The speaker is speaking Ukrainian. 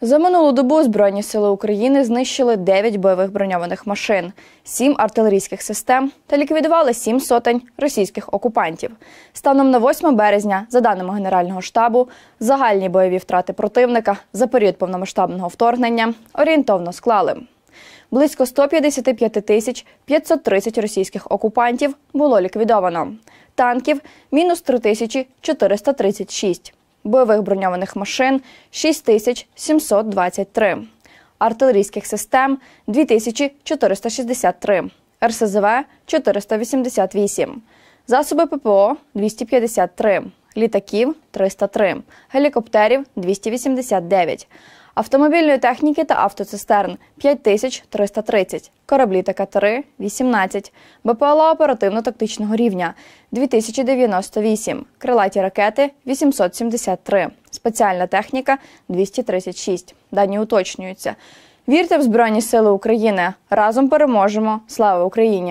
За минулу добу Збройні сили України знищили 9 бойових броньованих машин, 7 артилерійських систем та ліквідували 7 сотень російських окупантів. Станом на 8 березня, за даними Генерального штабу, загальні бойові втрати противника за період повномасштабного вторгнення орієнтовно склали. Близько 155 тисяч 530 російських окупантів було ліквідовано. Танків – мінус 3 тисячі 436. Бойових броньованих машин – 6 тисяч 723. Артилерійських систем – 2463. РСЗВ – 488. Засоби ППО – 253. Літаків – 303. Гелікоптерів – 289. Автомобільної техніки та автоцистерн 5330, кораблі та катери 18, БПЛА оперативно-тактичного рівня 2098, крилаті ракети 873, спеціальна техніка 236. Дані уточнюються. Вірте в Збройні Сили України. Разом переможемо. Слава Україні!